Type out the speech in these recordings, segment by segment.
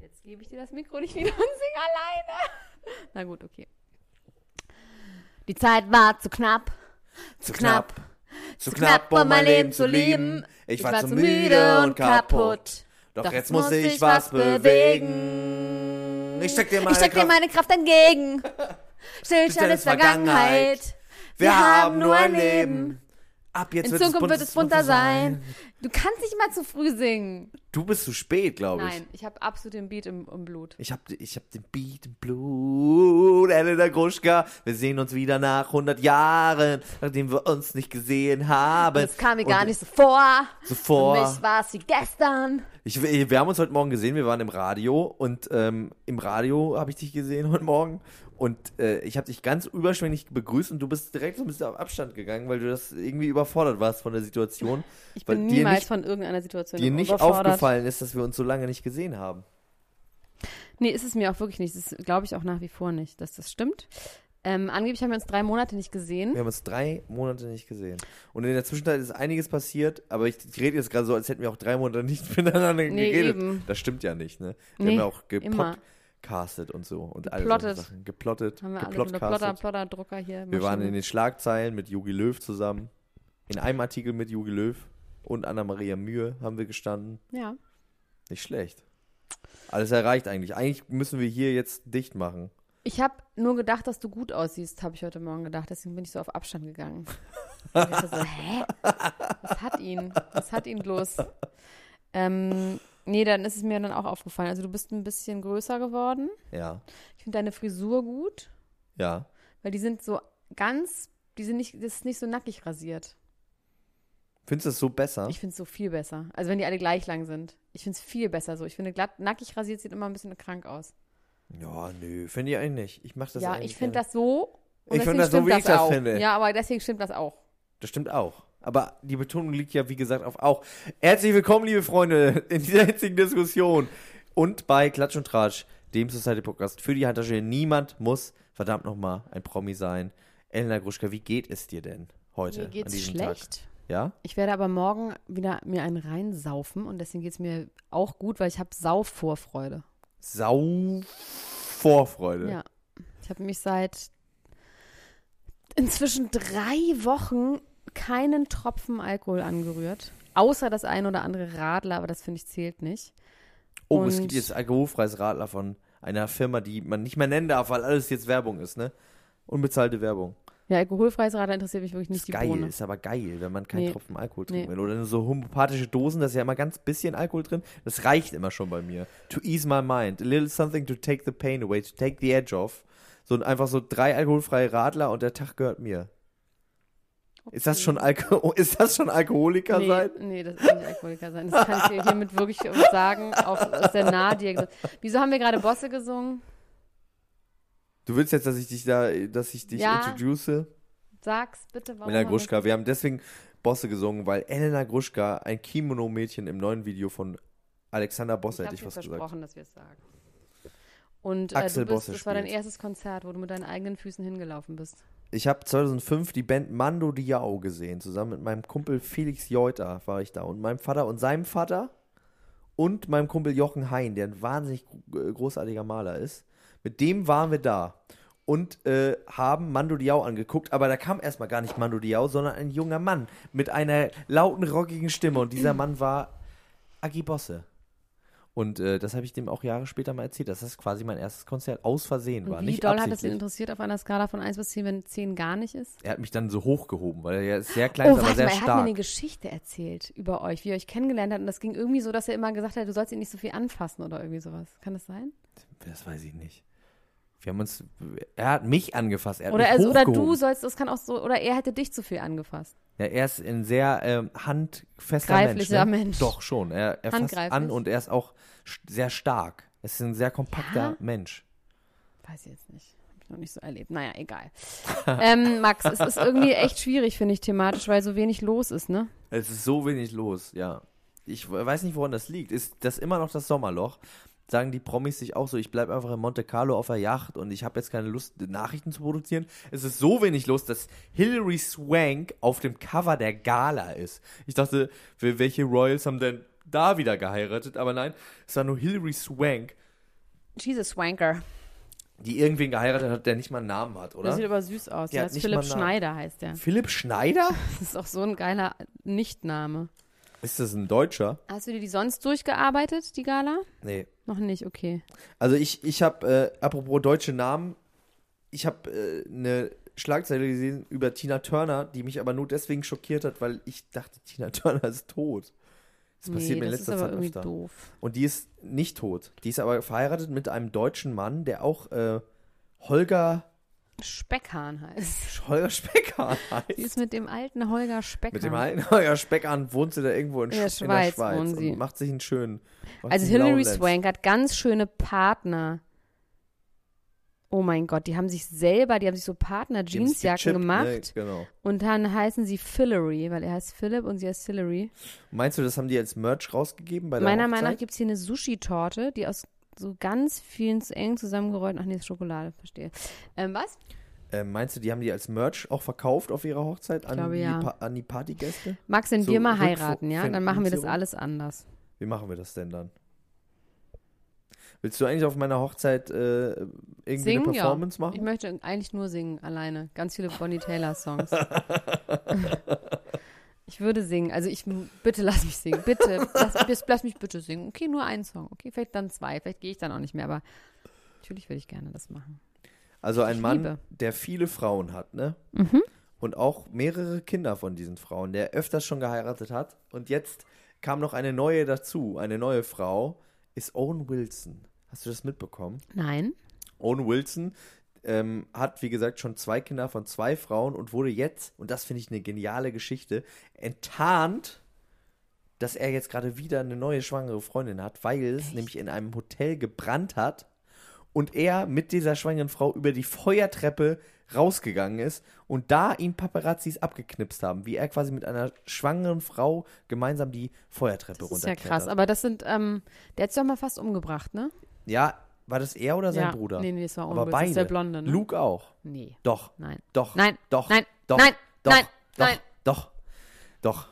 Jetzt gebe ich dir das Mikro nicht wieder und sing alleine. Na gut, okay. Die Zeit war zu knapp. Zu knapp. Zu knapp, um mein Leben zu lieben. Ich war zu müde und kaputt. Doch jetzt muss ich was bewegen. Ich steck dir meine, Ich steck dir Kraft. meine Kraft entgegen. Stillstand ist Vergangenheit. Wir haben nur ein Leben. Ab jetzt In wird es Zukunft bunt, wird es bunter sein. Du kannst nicht mal zu früh singen. Du bist zu spät, glaube ich. Nein, ich habe absolut den Beat im, im Blut. Ich hab, ich hab den Beat im Blut, Elena Gruschka. Wir sehen uns wieder nach 100 Jahren, nachdem wir uns nicht gesehen haben. Das kam mir gar Und nicht so vor. Zuvor. Für mich war es wie gestern. Ich, wir haben uns heute Morgen gesehen, wir waren im Radio und ähm, im Radio habe ich dich gesehen heute Morgen und äh, ich habe dich ganz überschwänglich begrüßt und du bist direkt so ein bisschen auf Abstand gegangen, weil du das irgendwie überfordert warst von der Situation. Ich bin niemals nicht, von irgendeiner Situation dir nicht aufgefallen ist, dass wir uns so lange nicht gesehen haben. Nee, ist es mir auch wirklich nicht. Das glaube ich auch nach wie vor nicht, dass das stimmt. Ähm, angeblich haben wir uns drei Monate nicht gesehen. Wir haben uns drei Monate nicht gesehen. Und in der Zwischenzeit ist einiges passiert, aber ich, ich rede jetzt gerade so, als hätten wir auch drei Monate nicht miteinander Nee, geredet. eben. Das stimmt ja nicht, ne? Wir Nee, haben ja auch immer. Gepodcastet und so. Und alle Geplottet. so Sachen. Geplottet. Haben wir alle so eine geplotcastet. Plotter, Plotter-Drucker hier. Wir waren in den Schlagzeilen mit Jogi Löw zusammen. In einem Artikel mit Jogi Löw und Anna-Maria Mühe haben wir gestanden. Ja. Nicht schlecht. Alles erreicht eigentlich. Eigentlich müssen wir hier jetzt dicht machen. Ich habe nur gedacht, dass du gut aussiehst, habe ich heute Morgen gedacht. Deswegen bin ich so auf Abstand gegangen. Ich dachte so, hä? Was hat ihn? Was hat ihn bloß? Ähm, nee, dann ist es mir dann auch aufgefallen. Also du bist ein bisschen größer geworden. Ja. Ich finde deine Frisur gut, Ja. weil die sind so ganz, die sind nicht, das ist nicht so nackig rasiert. Findest du das so besser? Ich finde es so viel besser. Also wenn die alle gleich lang sind. Ich finde es viel besser so. Ich finde glatt, nackig rasiert sieht immer ein bisschen krank aus. ja, nö, finde ich eigentlich nicht. Ich mache das ja, ich finde das so. und Ich finde das so, wie ich das auch. finde. Ja, aber deswegen stimmt das auch. Das stimmt auch. Aber die Betonung liegt ja, wie gesagt, auf auch. Herzlich willkommen, liebe Freunde, in dieser jetzigen Diskussion. Und bei Klatsch und Tratsch, dem Society Podcast für die Handtasche. Niemand muss, verdammt nochmal, ein Promi sein. Elena Gruschka, wie geht es dir denn heute? Mir geht's schlecht. Tag? Ja? Ich werde aber morgen wieder mir einen reinsaufen und deswegen geht es mir auch gut, weil ich habe Saufvorfreude. Sau Vorfreude. Ja. Ich habe mich seit inzwischen drei Wochen keinen Tropfen Alkohol angerührt. Außer das ein oder andere Radler, aber das finde ich zählt nicht. Oh, es Und- gibt jetzt alkoholfreies Radler von einer Firma, die man nicht mehr nennen darf, weil alles jetzt Werbung ist, ne? Unbezahlte Werbung. Ja, alkoholfreies Radler interessiert mich wirklich nicht ist die geil, Bohne. ist aber geil, wenn man keinen Nee. Tropfen Alkohol trinken Nee. will. Oder so homöopathische Dosen, da ist ja immer ganz bisschen Alkohol drin. Das reicht immer schon bei mir. To ease my mind. A little something to take the pain away, to take the edge off. So ein- einfach so drei alkoholfreie Radler und der Tag gehört mir. Ist das schon Alko ist das schon Alkoholiker nee, sein? nee, das ist nicht Alkoholiker sein. Das kann ich dir hiermit wirklich sagen, auch aus der Nahdiagnose. Wieso haben wir gerade Bosse gesungen? Du willst jetzt, dass ich dich da, dass ich dich Ja. introduce? Sag's bitte, warum. Elena haben wir- Gruschka. Wir haben deswegen Bosse gesungen, weil Elena Gruschka, ein Kimono-Mädchen im neuen Video von Alexander Bosse, Ich hätte ich fast gesagt. versprochen, dass wir es sagen. Und äh, Axel du bist, Bosse das war dein spielt. erstes Konzert, wo du mit deinen eigenen Füßen hingelaufen bist. Ich habe 2005 die Band Mando Diao gesehen. Zusammen mit meinem Kumpel Felix Jeuter war ich da. Und meinem Vater und seinem Vater und meinem Kumpel Jochen Hein, der ein wahnsinnig äh, großartiger Maler ist. Mit dem waren wir da. und äh, haben Mando Diao angeguckt, aber da kam erstmal gar nicht Mando Diao, sondern ein junger Mann mit einer lauten, rockigen Stimme und dieser Mann war Agi Bosse. Und äh, das habe ich dem auch Jahre später mal erzählt, dass das quasi mein erstes Konzert aus Versehen war. Und wie nicht doll hat es ihn interessiert auf einer Skala von 1 bis 10, wenn 10 gar nicht ist? Er hat mich dann so hochgehoben, weil er ja sehr klein ist, oh, aber warte sehr mal, er hat mir stark. eine Geschichte erzählt über euch, wie ihr euch kennengelernt habt. Und das ging irgendwie so, dass er immer gesagt hat, du sollst ihn nicht so viel anfassen oder irgendwie sowas. Kann das sein? Das weiß ich nicht. Wir haben uns, er hat mich angefasst. Er hat Oder, mich also, oder du sollst, das kann auch so, oder er hätte dich zu viel angefasst. Ja, er ist ein sehr ähm, handfester Greiflicher Mensch, ne? Mensch. Doch, schon. Er, er fasst Handgreiflich? an und er ist auch sehr stark. Er ist ein sehr kompakter Ja? Mensch. Weiß ich jetzt nicht. Hab ich noch nicht so erlebt. Naja, egal. ähm, Max, es ist irgendwie echt schwierig, finde ich, thematisch, weil so wenig los ist, ne? Es ist so wenig los, ja. Ich weiß nicht, woran das liegt. Ist das immer noch das Sommerloch? Sagen die Promis sich auch so, ich bleibe einfach in Monte Carlo auf der Yacht und ich habe jetzt keine Lust, Nachrichten zu produzieren. Es ist so wenig los, dass Hilary Swank auf dem Cover der Gala ist. Ich dachte, wel- welche Royals haben denn da wieder geheiratet? Aber nein, es war nur Hilary Swank, Jesus Swanker. die irgendwen geheiratet hat, der nicht mal einen Namen hat, Der oder? sieht aber süß aus. Der Der heißt Philipp. Schneider, heißt der. Philipp Schneider? Das ist auch so ein geiler Nichtname. Ist das ein Deutscher? Hast du dir die sonst durchgearbeitet, die Gala? Nee. Noch nicht, okay. Also ich, ich habe, äh, apropos deutsche Namen, ich habe äh, eine Schlagzeile gesehen über Tina Turner, die mich aber nur deswegen schockiert hat, weil ich dachte, Tina Turner ist tot. Das passiert nee, mir in letzter Zeit öfter. doof. Und die ist nicht tot. Die ist aber verheiratet mit einem deutschen Mann, der auch äh, Holger, Speckhahn heißt. Holger Speckhahn Sie ist heißt. mit dem alten Holger Speckhahn. Mit dem alten Holger Speckhahn wohnt sie da irgendwo in, In der Sch- Schweiz in der Schweiz wohnen sie. und macht sich einen schönen. Also Hilary. Swank hat ganz schöne Partner. Oh mein Gott, die haben sich selber, die haben sich so Partner-Jeansjacken Chip, gemacht Ne, genau. und dann heißen sie Hillary, weil er heißt Philip und sie heißt Hillary. Meinst du, das haben die als Merch rausgegeben bei der Meiner Hochzeit? Meinung nach gibt es hier eine Sushi-Torte, die aus so ganz vielen zu eng zusammengerollten, ach nee, ist Schokolade, verstehe. Ähm, was? Ähm, meinst du, die haben die als Merch auch verkauft auf ihrer Hochzeit an, glaube, die, ja. Pa- an die Partygäste? Max, wenn So wir mal heiraten, ja, dann machen wir das alles anders. Wie machen wir das denn dann? Willst du eigentlich auf meiner Hochzeit äh, irgendwie Singen, eine Performance ja. Ich machen? möchte eigentlich nur singen, alleine. Ganz viele Bonnie Taylor Songs. ich würde singen. Also ich, bitte lass mich singen. Bitte, lass, lass mich bitte singen. Okay, nur einen Song. Okay, vielleicht dann zwei. Vielleicht gehe ich dann auch nicht mehr, aber natürlich würde ich gerne das machen. Also ein Ich Mann, liebe. der viele Frauen hat, ne? Mhm. Und auch mehrere Kinder von diesen Frauen, der öfters schon geheiratet hat. Und jetzt kam noch eine neue dazu. Eine neue Frau ist Owen Wilson. Hast du das mitbekommen? Nein. Owen Wilson ähm, hat, wie gesagt, schon zwei Kinder von zwei Frauen und wurde jetzt, und das finde ich eine geniale Geschichte, enttarnt, dass er jetzt gerade wieder eine neue schwangere Freundin hat, weil es nämlich in einem Hotel gebrannt hat und er mit dieser schwangeren Frau über die Feuertreppe rausgegangen ist und da ihn Paparazzis abgeknipst haben, wie er quasi mit einer schwangeren Frau gemeinsam die Feuertreppe Das ist ja krass. Aber das sind, ähm, der hat sich doch mal fast umgebracht, ne? Ja, war das er oder sein ja. Bruder? Nee, nee, das war Aber Owen Wilson. Das beide. ist der Blonde, ne? Luke auch. Nee. Doch. Nein. Doch. Nein. Doch. Nein. Doch. Nein. Doch. Nein. Doch. Nein. Doch. Doch.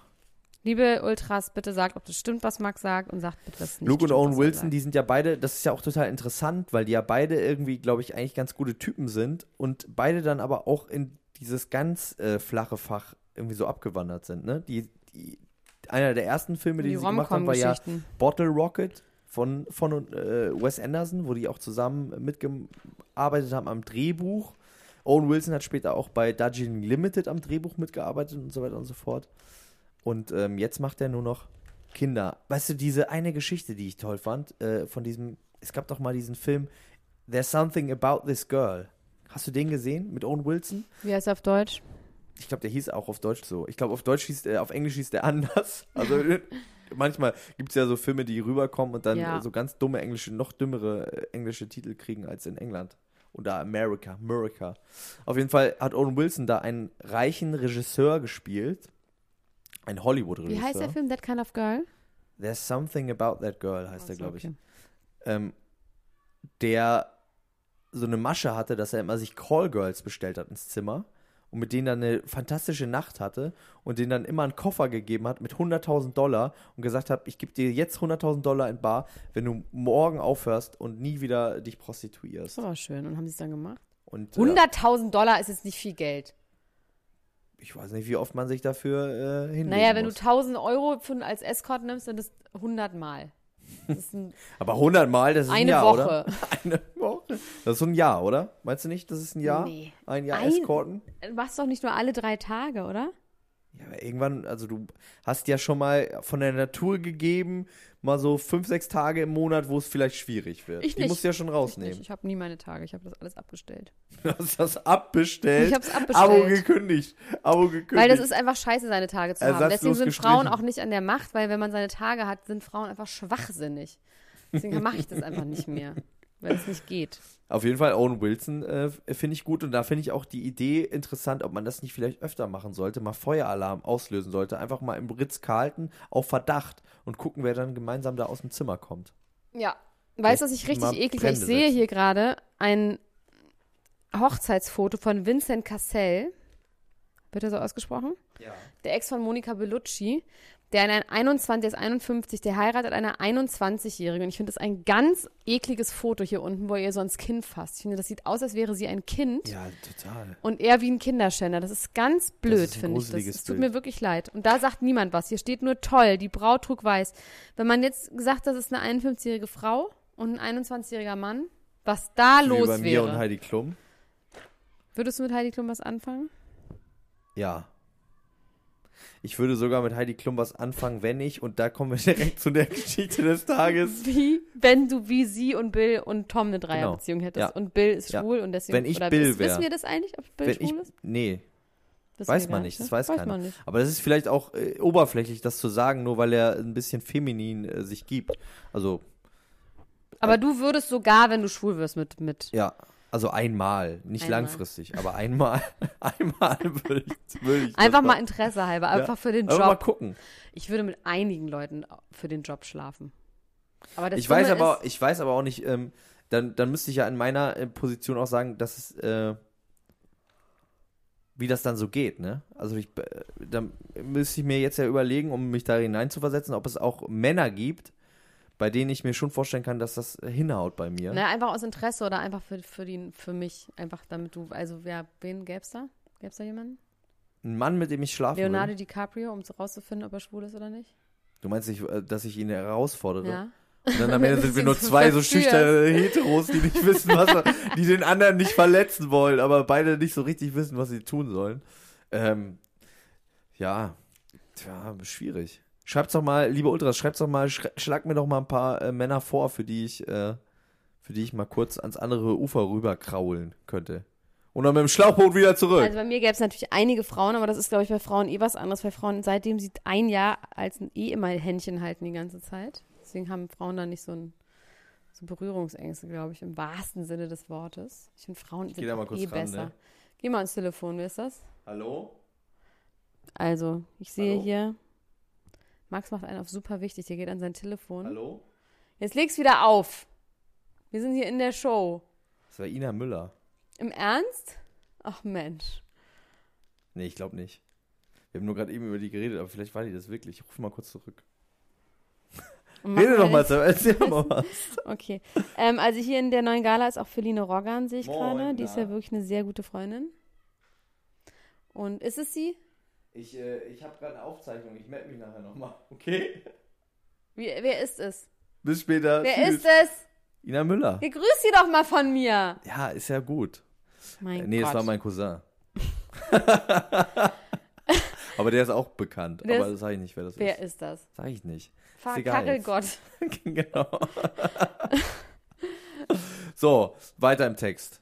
Liebe Ultras, bitte sagt, ob das stimmt, was Max sagt und sagt bitte, was nicht Luke und Owen Wilson, die sind ja beide, das ist ja auch total interessant, weil die ja beide irgendwie, glaube ich, eigentlich ganz gute Typen sind und beide dann aber auch in dieses ganz äh, flache Fach irgendwie so abgewandert sind, ne? Die, die, einer der ersten Filme, die, die sie gemacht haben, war ja. Bottle Rocket von, von äh, Wes Anderson, wo die auch zusammen mitgearbeitet haben am Drehbuch. Owen Wilson hat später auch bei Darjeeling Limited am Drehbuch mitgearbeitet und so weiter und so fort. Und ähm, jetzt macht er nur noch Kinder. Weißt du, diese eine Geschichte, die ich toll fand, äh, von diesem, es gab doch mal diesen Film There's Something About This Girl. Hast du den gesehen mit Owen Wilson? Wie heißt er auf Deutsch? Ich glaube, der hieß auch auf Deutsch so. Ich glaube, auf Deutsch hieß der, auf Englisch hieß der anders. Also manchmal gibt es ja so Filme, die rüberkommen und dann Ja. so ganz dumme englische, noch dümmere äh, englische Titel kriegen als in England. Oder America, America. Auf jeden Fall hat Owen Wilson da einen reichen Regisseur gespielt. Ein Hollywood-Regisseur. Wie heißt der Film That Kind of Girl? There's Something About That Girl heißt Ach der, glaube ich. okay. Ähm, der so eine Masche hatte, dass er immer sich Callgirls bestellt hat ins Zimmer und mit denen dann eine fantastische Nacht hatte und denen dann immer einen Koffer gegeben hat mit 100.000 Dollar und gesagt hat, ich gebe dir jetzt 100.000 Dollar in Bar, wenn du morgen aufhörst und nie wieder dich Das prostituierst. ist aber schön. Und haben sie es dann gemacht? Und äh, 100.000 Dollar ist jetzt nicht viel Geld. ich weiß nicht, wie oft man sich dafür äh, Naja, wenn muss. du 1000 Euro für, als Escort nimmst, dann ist 100 Mal. Aber 100 Mal, das ist ein eine Jahr, Woche. oder? Eine Woche. Das ist so ein Jahr, oder? Meinst du nicht, das ist ein Jahr? Nee. Ein Jahr Ein- Escorten? Du machst doch nicht nur alle drei Tage, oder? Ja, aber irgendwann, also du hast ja schon mal von der Natur gegeben, mal so fünf, sechs Tage im Monat, wo es vielleicht schwierig wird. Ich Die nicht. musst du ja schon Ich, rausnehmen. nicht. ich habe nie meine Tage. Ich habe das alles abgestellt. Du hast das abbestellt. Ich hab's abbestellt. Abo gekündigt. Abo gekündigt. Weil das ist einfach scheiße, seine Tage zu haben. Deswegen sind Frauen gestrichen. auch nicht an der Macht, weil wenn man seine Tage hat, sind Frauen einfach schwachsinnig. Deswegen mache ich das einfach nicht mehr, weil es nicht geht. Auf jeden Fall Owen Wilson äh, finde ich gut und da finde ich auch die Idee interessant, ob man das nicht vielleicht öfter machen sollte, mal Feueralarm auslösen sollte, einfach mal im Ritz-Carlton auf Verdacht und gucken, wer dann gemeinsam da aus dem Zimmer kommt. Ja. Weißt du, was ich richtig eklig Ich sehe hier gerade ein Hochzeitsfoto von Vincent Cassel. Wird er so ausgesprochen? Ja. Der Ex von Monica Bellucci. Der, in ein 21, der ist 51, der heiratet eine 21-Jährige. Und ich finde das ein ganz ekliges Foto hier unten, wo er ihr so ans Kinn fasst. Ich finde, das sieht aus, als wäre sie ein Kind. Ja, total. Und er wie ein Kinderschänder. Das ist ganz blöd, finde ich. Das, es tut mir wirklich leid. Und da sagt niemand was. Hier steht nur toll, die Braut trug weiß. Wenn man jetzt gesagt, das ist eine 51-jährige Frau und ein 21-jähriger Mann, was da Wie los bei mir wäre. und Heidi Klum. Würdest du mit Heidi Klum was anfangen? Ja. Ich würde sogar mit Heidi Klum was anfangen, wenn ich, und da kommen wir direkt zu der Geschichte des Tages. Wie, wenn du wie sie und Bill und Tom eine Dreierbeziehung hättest Ja. und Bill ist Ja. schwul und deswegen Wenn ich oder Bill wiss- wär. Wissen wir das eigentlich, ob Bill Wenn schwul ich, ist? nee, Wissen weiß man nicht, das ne? weiß, keiner. man nicht. Aber das ist vielleicht auch äh, oberflächlich, das zu sagen, nur weil er ein bisschen feminin äh, sich gibt. Also, Aber du würdest sogar, wenn du schwul wirst, mit, mit ja, also einmal, nicht Einmal. langfristig, aber einmal, einmal würde ich, würde ich einfach mal. Interesse halber, einfach für den Einfach mal Job. gucken. Ich würde mit einigen Leuten für den Job schlafen. Aber das Ich weiß aber, ich weiß aber auch nicht, ähm, dann, dann müsste ich ja in meiner äh, Position auch sagen, dass es, äh, wie das dann so geht, ne? Also ich, äh, dann müsste ich mir jetzt ja überlegen, um mich da hineinzuversetzen, ob es auch Männer gibt, bei denen ich mir schon vorstellen kann, dass das äh, hinhaut bei mir. na, einfach aus Interesse oder einfach für, für, die, für mich. Einfach damit du, also wer, wen gäb's da? Gäb's da jemanden? Ein Mann, mit dem ich schlafen Leonardo will. DiCaprio, um rauszufinden, ob er schwul ist oder nicht? Du meinst, nicht, äh, dass ich ihn herausfordere? Ja. Und dann am Ende sind wir nur zwei so schüchterne Heteros, die nicht wissen, was er, die den anderen nicht verletzen wollen, aber beide nicht so richtig wissen, was sie tun sollen. Ähm, ja, tja, schwierig. Schreibt's doch mal, liebe Ultras, schreibt's doch mal, schlag mir doch mal ein paar äh, Männer vor, für die ich, äh, für die ich mal kurz ans andere Ufer rüber kraulen könnte. Und dann mit dem Schlauchboot wieder zurück. Also bei mir gäbe es natürlich einige Frauen, aber das ist, glaube ich, bei Frauen eh was anderes. Bei Frauen, seitdem sie ein Jahr als ein eh immer Händchen halten die ganze Zeit. Deswegen haben Frauen da nicht so ein so Berührungsängste, glaube ich, im wahrsten Sinne des Wortes. Ich finde, Frauen sind auch kurz eh ran, besser. ne? Geh mal ans Telefon, wer ist das? Hallo? Also, ich sehe Hallo? hier, Max macht einen auf super wichtig, der geht an sein Telefon. Hallo? Jetzt leg's wieder auf. Wir sind hier in der Show. Das war Ina Müller. Im Ernst? Ach Mensch. Nee, ich glaube nicht. Wir haben nur gerade eben über die geredet, aber vielleicht war die das wirklich. Ich rufe mal kurz zurück. Rede doch mal, erzähl doch mal was. Okay. Ähm, also hier in der neuen Gala ist auch Feline Roggan, sehe ich gerade. Die ist ja wirklich eine sehr gute Freundin. Und ist es sie? Ich, äh, ich habe gerade eine Aufzeichnung. Ich melde mich nachher nochmal. Okay? Wie, wer ist es? Bis später. Wer Tschüss. ist es? Ina Müller. Ja, grüß sie doch mal von mir. Ja, ist ja gut. Mein Äh, nee, Gott. es war mein Cousin. aber der ist auch bekannt. Der aber ist- das sage ich nicht, wer das wer ist. ist das? Sag ich nicht. Kachelgott. genau. so, weiter im Text.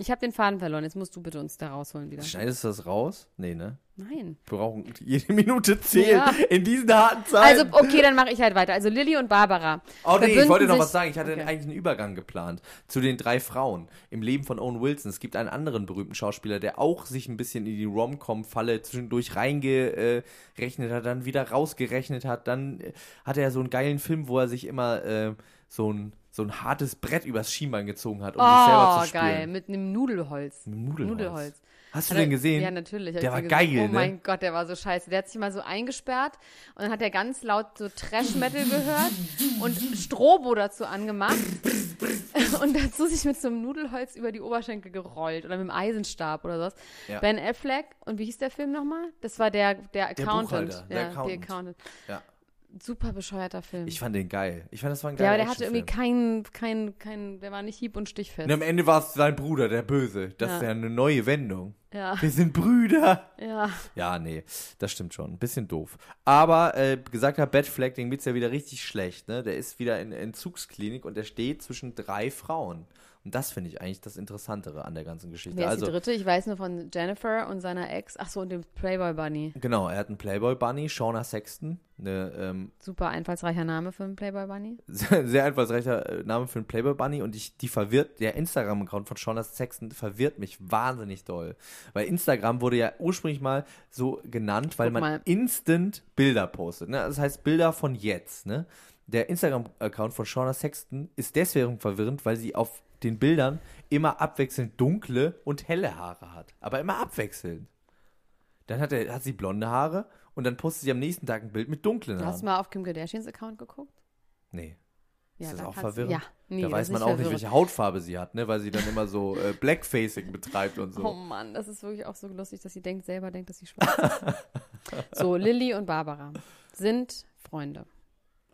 Ich habe den Faden verloren. Jetzt musst du bitte uns da rausholen wieder. Schneidest du das raus? Nee, ne? Nein. Wir brauchen jede Minute zählen Ja. in diesen harten Zeiten. Also, okay, dann mache ich halt weiter. Also Lilly und Barbara. Oh nee, ich wollte noch was sagen. Ich hatte Okay. eigentlich einen Übergang geplant zu den drei Frauen im Leben von Owen Wilson. Es gibt einen anderen berühmten Schauspieler, der auch sich ein bisschen in die Rom-Com-Falle zwischendurch reingerechnet hat, dann wieder rausgerechnet hat. Dann äh, hatte er so einen geilen Film, wo er sich immer äh, so ein so ein hartes Brett übers Schienbein gezogen hat, um sich selber Oh, zu spüren. geil. Mit einem Nudelholz. Mit Nudelholz. Hast du Hat er- den gesehen? Ja, natürlich. Der war gesehen. geil, Oh ne? mein Gott, der war so scheiße. Der hat sich mal so eingesperrt und dann hat er ganz laut so Trash-Metal gehört und Strobo dazu angemacht und dazu sich mit so einem Nudelholz über die Oberschenkel gerollt oder mit einem Eisenstab oder sowas. Ja. Ben Affleck und wie hieß der Film nochmal? Das war der, der Accountant. Der ja, Accountant. Accountant. Ja. Super bescheuerter Film. Ich fand den geil. Ich fand, das war ein ja, geiler aber der hatte irgendwie keinen, kein, kein, der war nicht hieb- und stichfest. Und am Ende war es sein Bruder, der Böse. Das Ja. ist ja eine neue Wendung. Ja, Wir sind Brüder. ja. Ja, nee, das stimmt schon. Ein bisschen doof. Aber äh, gesagt hat Batfleck, dem geht's ja wieder richtig schlecht. Ne? Der ist wieder in der Entzugsklinik und der steht zwischen drei Frauen. Und das finde ich eigentlich das Interessantere an der ganzen Geschichte. Wer ist also, die dritte? Ich weiß nur von Jennifer und seiner Ex. Ach so, und dem Playboy Bunny. genau, er hat einen Playboy Bunny, Shauna Sexton, eine ähm, Super einfallsreicher Name für einen Playboy Bunny. sehr, sehr einfallsreicher äh, Name für einen Playboy Bunny und ich, die verwirrt, der Instagram-Account von Shauna Sexton verwirrt mich wahnsinnig doll. Weil Instagram wurde ja ursprünglich mal so genannt, weil Guck man mal. instant Bilder postet. Ne? Das heißt Bilder von jetzt. Ne? Der Instagram-Account von Shauna Sexton ist deswegen verwirrend, weil sie auf den Bildern immer abwechselnd dunkle und helle Haare hat. Aber immer abwechselnd. Dann hat, er, hat sie blonde Haare und dann postet sie am nächsten Tag ein Bild mit dunklen Hast du Haaren. mal auf Kim Kardashians Account geguckt? Nee. Ja, Ist das da auch verwirrend? Ja, nee, da weiß man auch nicht, verwirrend. welche Hautfarbe sie hat, ne? weil sie dann immer so äh, Blackfacing betreibt und Oh so. Mann, das ist wirklich auch so lustig, dass sie denkt, selber denkt, dass sie schwarz ist. so, Lilly und Barbara sind Freunde.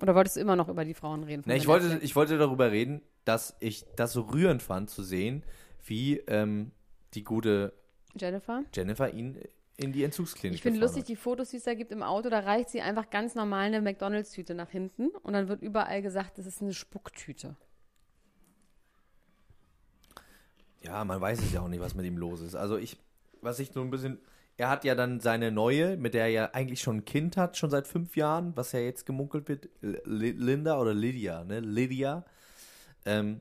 Oder wolltest du immer noch über die Frauen reden? von Ne, ich, wollte, ich wollte darüber reden, dass ich das so rührend fand zu sehen, wie ähm, die gute Jennifer? Jennifer ihn in die Entzugsklinik Ich finde lustig, die Fotos, die es da gibt im Auto, da reicht sie einfach ganz normal eine McDonalds-Tüte nach hinten und dann wird überall gesagt, das ist eine Spucktüte. hat. Ja, man weiß es ja auch nicht, was mit ihm los ist. Also ich, was ich so ein bisschen, er hat ja dann seine neue, mit der er ja eigentlich schon ein Kind hat, schon seit fünf Jahren, was ja jetzt gemunkelt wird, Linda oder Lydia, ne? Lydia. Ähm,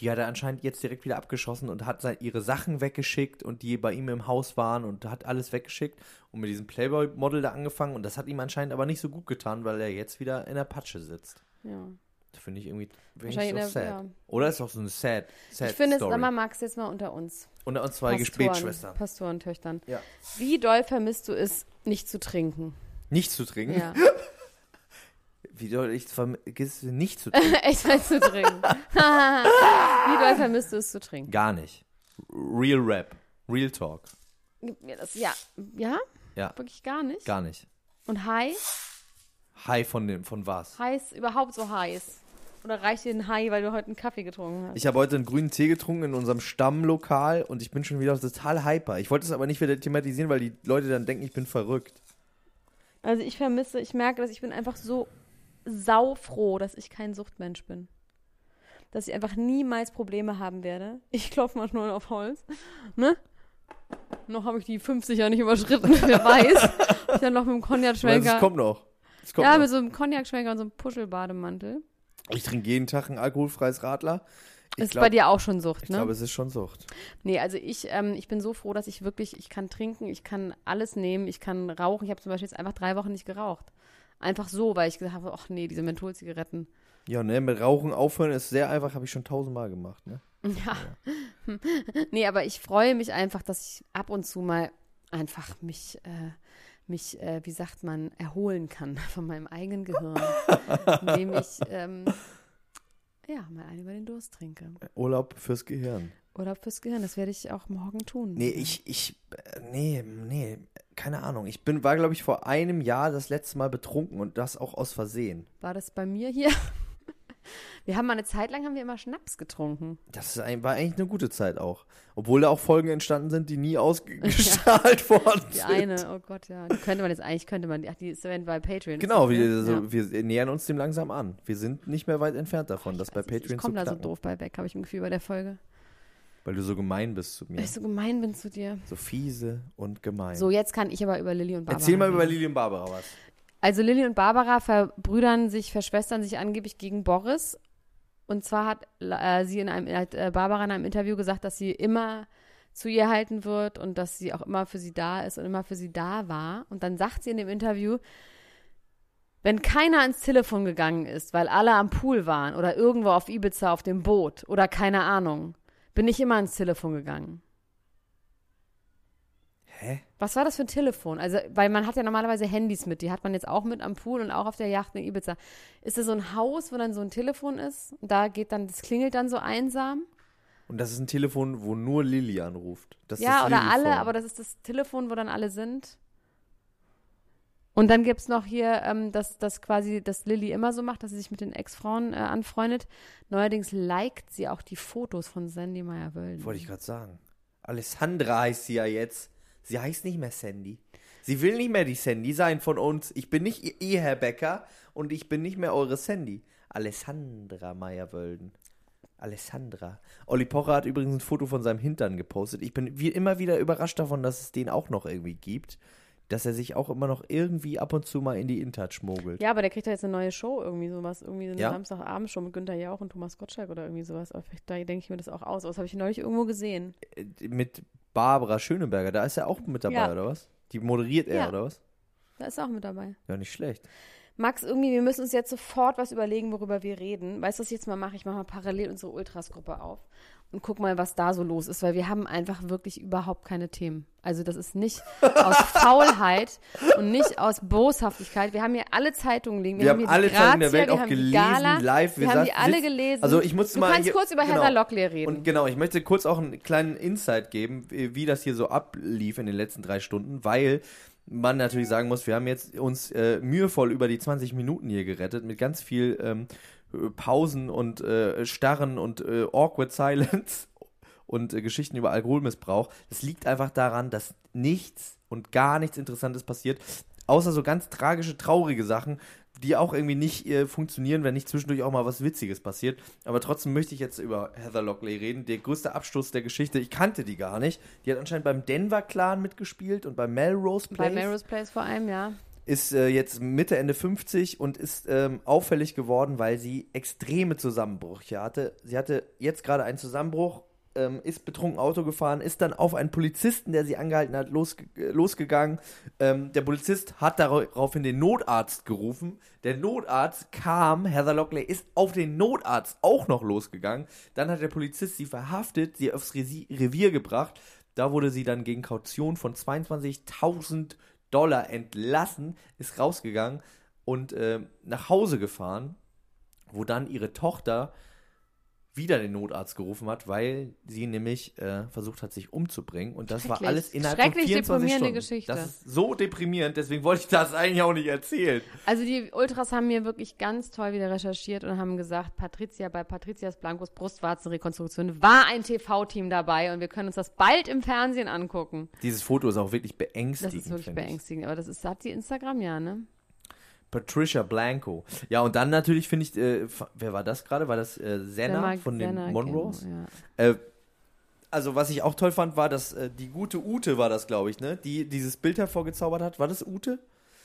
die hat er anscheinend jetzt direkt wieder abgeschossen und hat sein, ihre Sachen weggeschickt und die bei ihm im Haus waren und hat alles weggeschickt und mit diesem Playboy-Model da angefangen und das hat ihm anscheinend aber nicht so gut getan, weil er jetzt wieder in der Patsche sitzt. Ja. Das finde ich irgendwie wenig in so der- sad. ja. Oder ist auch so eine sad, sad Ich finde, Story. sag mal, Max, jetzt mal unter uns. Und uns zwei Gebetsschwestern. Pastorentöchtern. Ja. Wie doll vermisst du es, nicht zu trinken? Nicht zu trinken? Ja. Wie soll ich vergiss nicht zu trinken? Echt mal zu trinken. Wie doll vermisst du es zu trinken? Gar nicht. Real Rap. Real Talk. Gib mir das. Ja. Ja? Ja, Wirklich gar nicht? gar nicht. Und heiß? High von dem, von was? Heiß, überhaupt so heiß? Oder reicht dir ein High, weil du heute einen Kaffee getrunken hast? Ich habe heute einen grünen Tee getrunken in unserem Stammlokal und ich bin schon wieder total hyper. Ich wollte es aber nicht wieder thematisieren, weil die Leute dann denken, ich bin verrückt. Also ich vermisse, ich merke, dass ich bin einfach so saufroh, dass ich kein Suchtmensch bin. Dass ich einfach niemals Probleme haben werde. Ich klopfe mal schnell auf Holz. Ne? Noch habe ich die 50 ja nicht überschritten, wer weiß. Ich dann noch mit dem Cognac-Schwenker. Es kommt noch. Es kommt Ja, noch. mit so einem Cognac-Schwenker und so einem Puschelbademantel. Ich trinke jeden Tag ein alkoholfreies Radler. Ich ist glaub- bei dir auch schon Sucht, Ich ne? glaube, es ist schon Sucht. Nee, also ich, ähm, ich bin so froh, dass ich wirklich, ich kann trinken, ich kann alles nehmen, ich kann rauchen. Ich habe zum Beispiel jetzt einfach drei Wochen nicht geraucht. Einfach so, weil ich gesagt habe, ach nee, diese Mentholzigaretten. Ja, ne, mit Rauchen aufhören ist sehr einfach, habe ich schon tausendmal gemacht, ne? Ja. nee, aber ich freue mich einfach, dass ich ab und zu mal einfach mich, äh, mich, äh, wie sagt man, erholen kann von meinem eigenen Gehirn. indem ich, ähm, ja, mal einen über den Durst trinke. Urlaub fürs Gehirn. Oder fürs Gehirn, das werde ich auch morgen tun. Nee, ich, ich, äh, nee, nee, keine Ahnung. Ich bin, war, glaube ich, vor einem Jahr das letzte Mal betrunken und das auch aus Versehen. War das bei mir hier? Wir haben mal eine Zeit lang haben wir immer Schnaps getrunken. Das ist ein, war eigentlich eine gute Zeit auch. Obwohl da auch Folgen entstanden sind, die nie ausgestrahlt worden Die sind. eine, oh Gott, ja. Die könnte man jetzt eigentlich, könnte man, ach, die ist wenn bei Patreon. Genau, wir, das, so, ne? wir nähern uns dem langsam an. Wir sind nicht mehr weit entfernt davon, das bei ja. Patreon Ich komme da so doof bei weg, habe ich im Gefühl bei der Folge. Weil du so gemein bist zu mir. Weil ich so gemein bin zu dir. So fiese und gemein. So, jetzt kann ich aber über Lilly und Barbara. Erzähl mal über reden. Lili und Barbara was. Also Lilly und Barbara verbrüdern sich, verschwestern sich angeblich gegen Boris. Und zwar hat äh, sie in einem, hat, äh, Barbara in einem Interview gesagt, dass sie immer zu ihr halten wird und dass sie auch immer für sie da ist und immer für sie da war. Und dann sagt sie in dem Interview, wenn keiner ans Telefon gegangen ist, weil alle am Pool waren oder irgendwo auf Ibiza auf dem Boot oder keine Ahnung, bin ich immer ans Telefon gegangen. Hä? Was war das für ein Telefon? Also, weil man hat ja normalerweise Handys mit, die hat man jetzt auch mit am Pool und auch auf der Yacht in Ibiza. Ist das so ein Haus, wo dann so ein Telefon ist? Und da geht dann, das klingelt dann so einsam? Und das ist ein Telefon, wo nur Lilly anruft. Das ja, das oder alle, aber das ist das Telefon, wo dann alle sind. Und dann gibt's noch hier, ähm, dass das quasi, das Lilly immer so macht, dass sie sich mit den Ex-Frauen äh, anfreundet. Neuerdings liked sie auch die Fotos von Sandy Meyer-Wölden. Wollte ich gerade sagen. Alessandra heißt sie ja jetzt. Sie heißt nicht mehr Sandy. Sie will nicht mehr die Sandy sein von uns. Ich bin nicht ihr, ihr Herr Becker und ich bin nicht mehr eure Sandy. Alessandra Meyer-Wölden. Alessandra. Olli Pocher hat übrigens ein Foto von seinem Hintern gepostet. Ich bin wie immer wieder überrascht davon, dass es den auch noch irgendwie gibt. Dass er sich auch immer noch irgendwie ab und zu mal in die Intouch schmuggelt. Ja, aber der kriegt ja jetzt eine neue Show, irgendwie sowas, irgendwie eine Ja? Samstagabendshow mit Günther Jauch und Thomas Gottschalk oder irgendwie sowas. Aber vielleicht, da denke ich mir das auch aus. Aber das habe ich neulich irgendwo gesehen. Äh, Mit Barbara Schöneberger, da ist er auch mit dabei, Ja. oder was? Die moderiert er, Ja. oder was? Da ist er auch mit dabei. Ja, nicht schlecht. Max, irgendwie, wir müssen uns jetzt sofort was überlegen, worüber wir reden. Weißt du, was ich jetzt mal mache? Ich mache mal parallel unsere Ultras-Gruppe auf und guck mal, was da so los ist, weil wir haben einfach wirklich überhaupt keine Themen. Also das ist nicht aus Faulheit und nicht aus Boshaftigkeit. Wir haben hier alle Zeitungen liegen. Wir, haben hier alle die Zeitungen der Grazia, Welt wir auch haben gelesen, Gala, live. Wir, haben die alle gelesen. Also ich musste du mal kannst hier- kurz über genau. Heather Lockley reden. Und genau, ich möchte kurz auch einen kleinen Insight geben, wie das hier so ablief in den letzten drei Stunden, weil man natürlich sagen muss, wir haben jetzt uns äh, mühevoll über die 20 Minuten hier gerettet mit ganz viel ähm, äh, Pausen und äh, Starren und äh, awkward Silence und äh, Geschichten über Alkoholmissbrauch. Das liegt einfach daran, dass nichts und gar nichts Interessantes passiert, außer so ganz tragische, traurige Sachen, die auch irgendwie nicht äh, funktionieren, wenn nicht zwischendurch auch mal was Witziges passiert. Aber trotzdem möchte ich jetzt über Heather Lockley reden, der größte Abstoß der Geschichte. Ich kannte die gar nicht. Die hat anscheinend beim Denver Clan mitgespielt und bei Melrose Bei Place. Melrose Place vor allem, ja. Ist äh, jetzt Mitte, Ende 50 und ist ähm, auffällig geworden, weil sie extreme Zusammenbrüche hatte. Sie hatte jetzt gerade einen Zusammenbruch, ähm, ist betrunken Auto gefahren, ist dann auf einen Polizisten, der sie angehalten hat, losge äh, losgegangen. Ähm, der Polizist hat daraufhin den Notarzt gerufen. Der Notarzt kam, Heather Lockley ist auf den Notarzt auch noch losgegangen. Dann hat der Polizist sie verhaftet, sie aufs Revier gebracht. Da wurde sie dann gegen Kaution von 22.000 Dollar entlassen, ist rausgegangen und äh, nach Hause gefahren, wo dann ihre Tochter wieder den Notarzt gerufen hat, weil sie nämlich äh, versucht hat, sich umzubringen. Und das war alles innerhalb von Schrecklich 24 deprimierende Stunden. Geschichte. Das ist so deprimierend, deswegen wollte ich das eigentlich auch nicht erzählen. Also die Ultras haben mir wirklich ganz toll wieder recherchiert und haben gesagt, Patricia bei Patricias Blancos Brustwarzenrekonstruktion war ein TV-Team dabei und wir können uns das bald im Fernsehen angucken. Dieses Foto ist auch wirklich Das beängstigend. ist wirklich beängstigend, aber das ist, hat die Instagram ja, ne? Patricia Blanco. Ja, und dann natürlich finde ich, äh, wer war das gerade? War das äh, Senna von den Senna, Monroes? genau, ja. Äh, also was ich auch toll fand, war, dass äh, die gute Ute war das, glaube ich, ne? Die dieses Bild hervorgezaubert hat. War das Ute?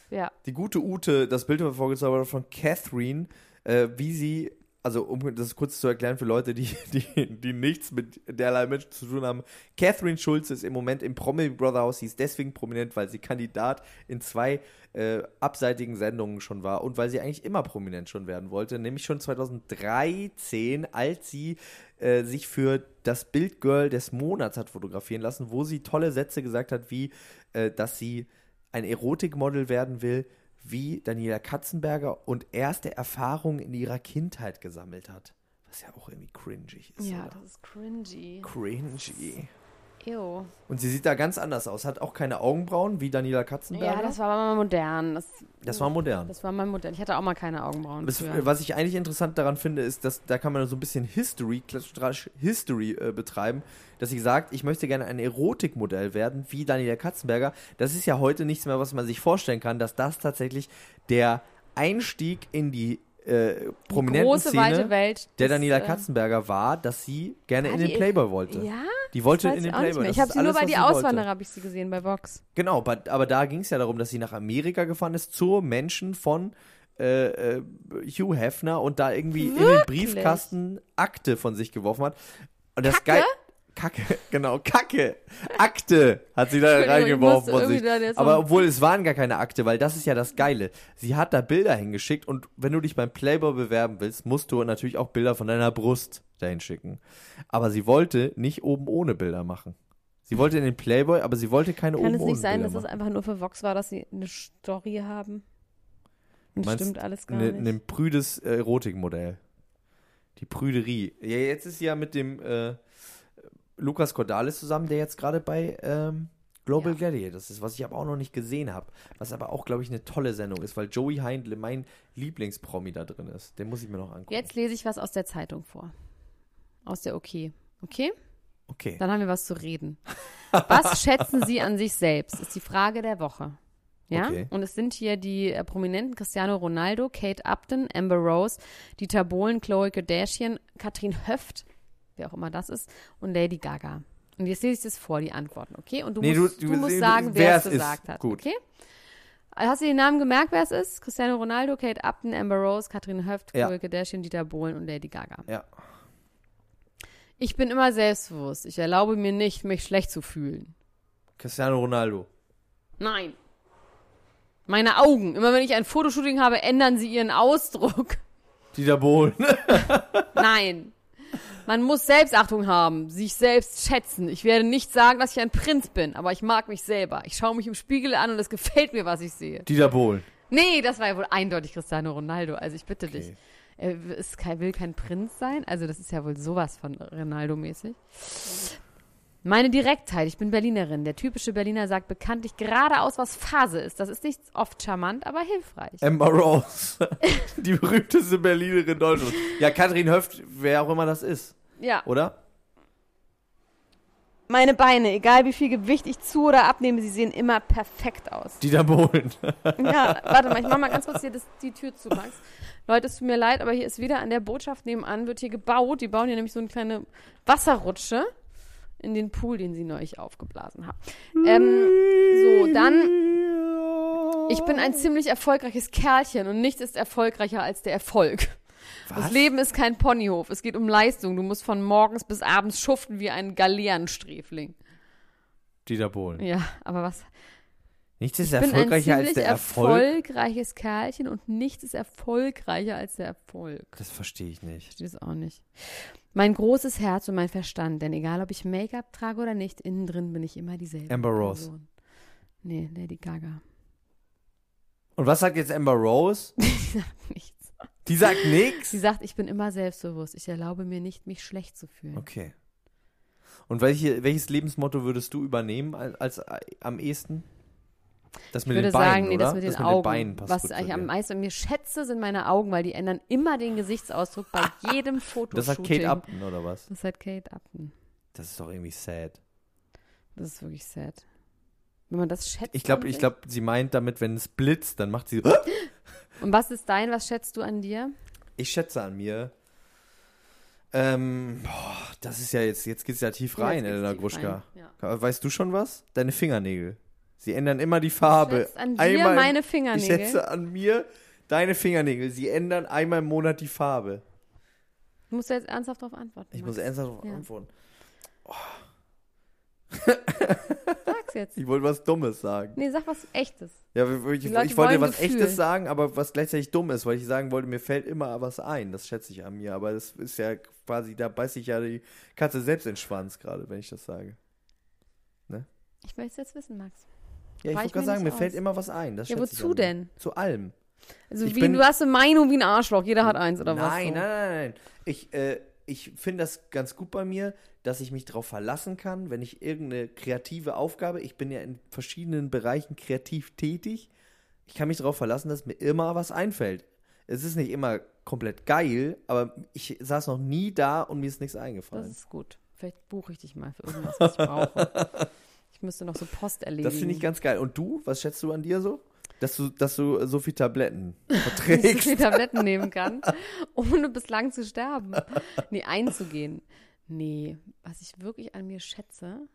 Ja, Die gute Ute das Bild hervorgezaubert hat von Catherine, äh, wie sie, also um das kurz zu erklären für Leute, die, die, die nichts mit derlei Menschen zu tun haben. Catherine Schulze ist im Moment im Promi Brother House. Sie ist deswegen prominent, weil sie Kandidat in zwei äh, abseitigen Sendungen schon war und weil sie eigentlich immer prominent schon werden wollte, nämlich schon 2013, als sie äh, sich für das Bildgirl des Monats hat fotografieren lassen, wo sie tolle Sätze gesagt hat, wie, äh, dass sie ein Erotikmodel werden will, wie Daniela Katzenberger und erste Erfahrungen in ihrer Kindheit gesammelt hat. Was ja auch irgendwie cringig ist. ja, oder? das ist cringy. Cringy. Ew. Und sie sieht da ganz anders aus. Hat auch keine Augenbrauen wie Daniela Katzenberger. Ja, das war mal modern. Das, Das war modern. das war mal modern. Ich hatte auch mal keine Augenbrauen. Das, was ich eigentlich interessant daran finde, ist, dass da kann man so ein bisschen History, klassisch History äh, betreiben, dass sie sagt, ich möchte gerne ein Erotikmodell werden, wie Daniela Katzenberger. Das ist ja heute nichts mehr, was man sich vorstellen kann, dass das tatsächlich der Einstieg in die äh, prominenten große, Szene Welt der des, Daniela äh, Katzenberger war, dass sie gerne in den Playboy wollte. Ja? Die wollte in den Playboy. Ich habe sie nur alles, bei was die. Auswanderer habe ich sie gesehen bei Vox. Genau, aber, da ging es ja darum, dass sie nach Amerika gefahren ist zur Menschen von äh, äh, Hugh Hefner und da irgendwie in den Wirklich? Briefkasten Akte von sich geworfen hat. Und das Kacke? geil. Kacke, genau, Kacke. Akte hat sie da reingeworfen von sich. Aber obwohl es waren gar keine Akte, weil das ist ja das Geile. Sie hat da Bilder hingeschickt und wenn du dich beim Playboy bewerben willst, musst du natürlich auch Bilder von deiner Brust dahin schicken. Aber sie wollte nicht oben ohne Bilder machen. Sie wollte in den Playboy, aber sie wollte keine Kann oben es nicht sein, dass machen. es einfach nur für Vox war, dass sie eine Story haben? Das Meinst stimmt alles gar ne, nicht. Ein prüdes äh, Erotikmodell. Die Prüderie. Ja, jetzt ist sie ja mit dem äh, Lukas Cordalis zusammen, der jetzt gerade bei ähm, Global Ja. Gladiators ist, was ich aber auch noch nicht gesehen habe. Was aber auch, glaube ich, eine tolle Sendung ist, weil Joey Heindle mein Lieblingspromi da drin ist. Den muss ich mir noch angucken. Jetzt lese ich was aus der Zeitung vor. Aus der OK. Okay? Okay. Dann haben wir was zu reden. Was schätzen Sie an sich selbst? Ist die Frage der Woche. Ja? Okay. Und es sind hier die äh, Prominenten Cristiano Ronaldo, Kate Upton, Amber Rose, Dieter Bohlen, Chloe Kardashian, Katrin Höft, wer auch immer das ist, und Lady Gaga. Und jetzt lese ich das vor, die Antworten, okay? Und du Nee, musst, du- du, du- musst sagen, wer wer es es ist. gesagt hat. Gut. Okay? Hast du den Namen gemerkt, wer es ist? Cristiano Ronaldo, Kate Upton, Amber Rose, Katrin Höft, Ja. Chloe Kardashian, Dieter Bohlen und Lady Gaga. Ja. Ich bin immer selbstbewusst. Ich erlaube mir nicht, mich schlecht zu fühlen. Cristiano Ronaldo. Nein. Meine Augen. Immer wenn ich ein Fotoshooting habe, ändern sie ihren Ausdruck. Dieter Bohlen. Nein. Man muss Selbstachtung haben, sich selbst schätzen. Ich werde nicht sagen, dass ich ein Prinz bin, aber ich mag mich selber. Ich schaue mich im Spiegel an und es gefällt mir, was ich sehe. Dieter Bohlen. Nee, das war ja wohl eindeutig Cristiano Ronaldo. Also ich bitte dich. Okay. Er ist will kein Prinz sein. Also das ist ja wohl sowas von Ronaldo-mäßig. Meine Direktheit, ich bin Berlinerin. Der typische Berliner sagt bekanntlich geradeaus, was Phase ist. Das ist nicht oft charmant, aber hilfreich. Amber Rose. Die berühmteste Berlinerin Deutschlands. Ja, Katrin Höft, wer auch immer das ist. Ja. Oder? Meine Beine, egal wie viel Gewicht ich zu oder abnehme, sie sehen immer perfekt aus. Dieter Bohlen. Ja, warte mal, ich mach mal ganz kurz hier das, die Tür zu, Max. Leute, es tut mir leid, aber hier ist wieder an der Botschaft nebenan, wird hier gebaut. Die bauen hier nämlich so eine kleine Wasserrutsche in den Pool, den sie neulich aufgeblasen haben. Ähm, so, dann, ich bin ein ziemlich erfolgreiches Kerlchen und nichts ist erfolgreicher als der Erfolg. Das Was? Leben ist kein Ponyhof, es geht um Leistung. Du musst von morgens bis abends schuften wie ein Galeerensträfling. Dieter Bohlen. Ja, aber was? Nichts ist Ich bin ein erfolgreicher als der Erfolg. erfolgreiches Kerlchen und nichts ist erfolgreicher als der Erfolg. Das verstehe ich nicht. verstehe das auch nicht. Mein großes Herz und mein Verstand, denn egal ob ich Make-up trage oder nicht, innen drin bin ich immer dieselbe. Amber Rose. Person. Nee, Lady Gaga. Und was sagt jetzt Amber Rose? Nichts. Die sagt nichts. Sie sagt, ich bin immer selbstbewusst. Ich erlaube mir nicht, mich schlecht zu fühlen. Okay. Und welche, welches Lebensmotto würdest du übernehmen als, als äh, am ehesten? Das Ich mit würde den Beinen, sagen, nee, oder? das mit den das Augen. Beinen passt Was ich am meisten an mir schätze, sind meine Augen, weil die ändern immer den Gesichtsausdruck bei jedem Fotoshooting. Das hat Kate Upton, oder was? Das hat Kate Upton. Das ist doch irgendwie sad. Das ist wirklich sad. Wenn man das schätzt. Ich glaube, ich glaube, sie meint damit, wenn es blitzt, dann macht sie. Und was ist dein, was schätzt du an dir? Ich schätze an mir. Ähm, boah, das ist ja jetzt, jetzt geht's ja tief rein, Ja, Elena Gruschka. rein, ja. Weißt du schon was? Deine Fingernägel. Sie ändern immer die Farbe. schätzt an dir Einmal- meine Ich Fingernägel? schätze an mir deine Fingernägel. Sie ändern einmal im Monat die Farbe. Du musst jetzt ernsthaft darauf antworten. Ich Max. muss ernsthaft darauf Ja. antworten. Sag's jetzt. Ich wollte was Dummes sagen. Nee, sag was Echtes. Ja, ich, ich, ich wollte was Gefühl. Echtes sagen, aber was gleichzeitig dumm ist, weil ich sagen wollte, mir fällt immer was ein. Das schätze ich an mir. Aber das ist ja quasi, da beißt sich ja die Katze selbst in den Schwanz gerade, wenn ich das sage. Ich möchte es jetzt wissen, Max. Ja, ich wollte gerade sagen, mir fällt immer was ein. Das Ja, wozu denn? Zu allem. Also Ich wie, bin- du hast eine Meinung wie ein Arschloch. Jeder hat eins, oder was? nein, so? nein, nein, nein. Ich, äh, ich finde das ganz gut bei mir, dass ich mich darauf verlassen kann, wenn ich irgendeine kreative Aufgabe, ich bin ja in verschiedenen Bereichen kreativ tätig, ich kann mich darauf verlassen, dass mir immer was einfällt. Es ist nicht immer komplett geil, aber ich saß noch nie da und mir ist nichts Das eingefallen. ist gut. Vielleicht buche ich dich mal für irgendwas, was ich brauche. Ich müsste noch so Post erledigen. Das finde ich ganz geil. Und du, was schätzt du an dir so? Dass du, dass du so viel Tabletten dass ich so verträgst. viele Tabletten nehmen kann, ohne bislang zu sterben. Nee, einzugehen. Nee, was ich wirklich an mir schätze,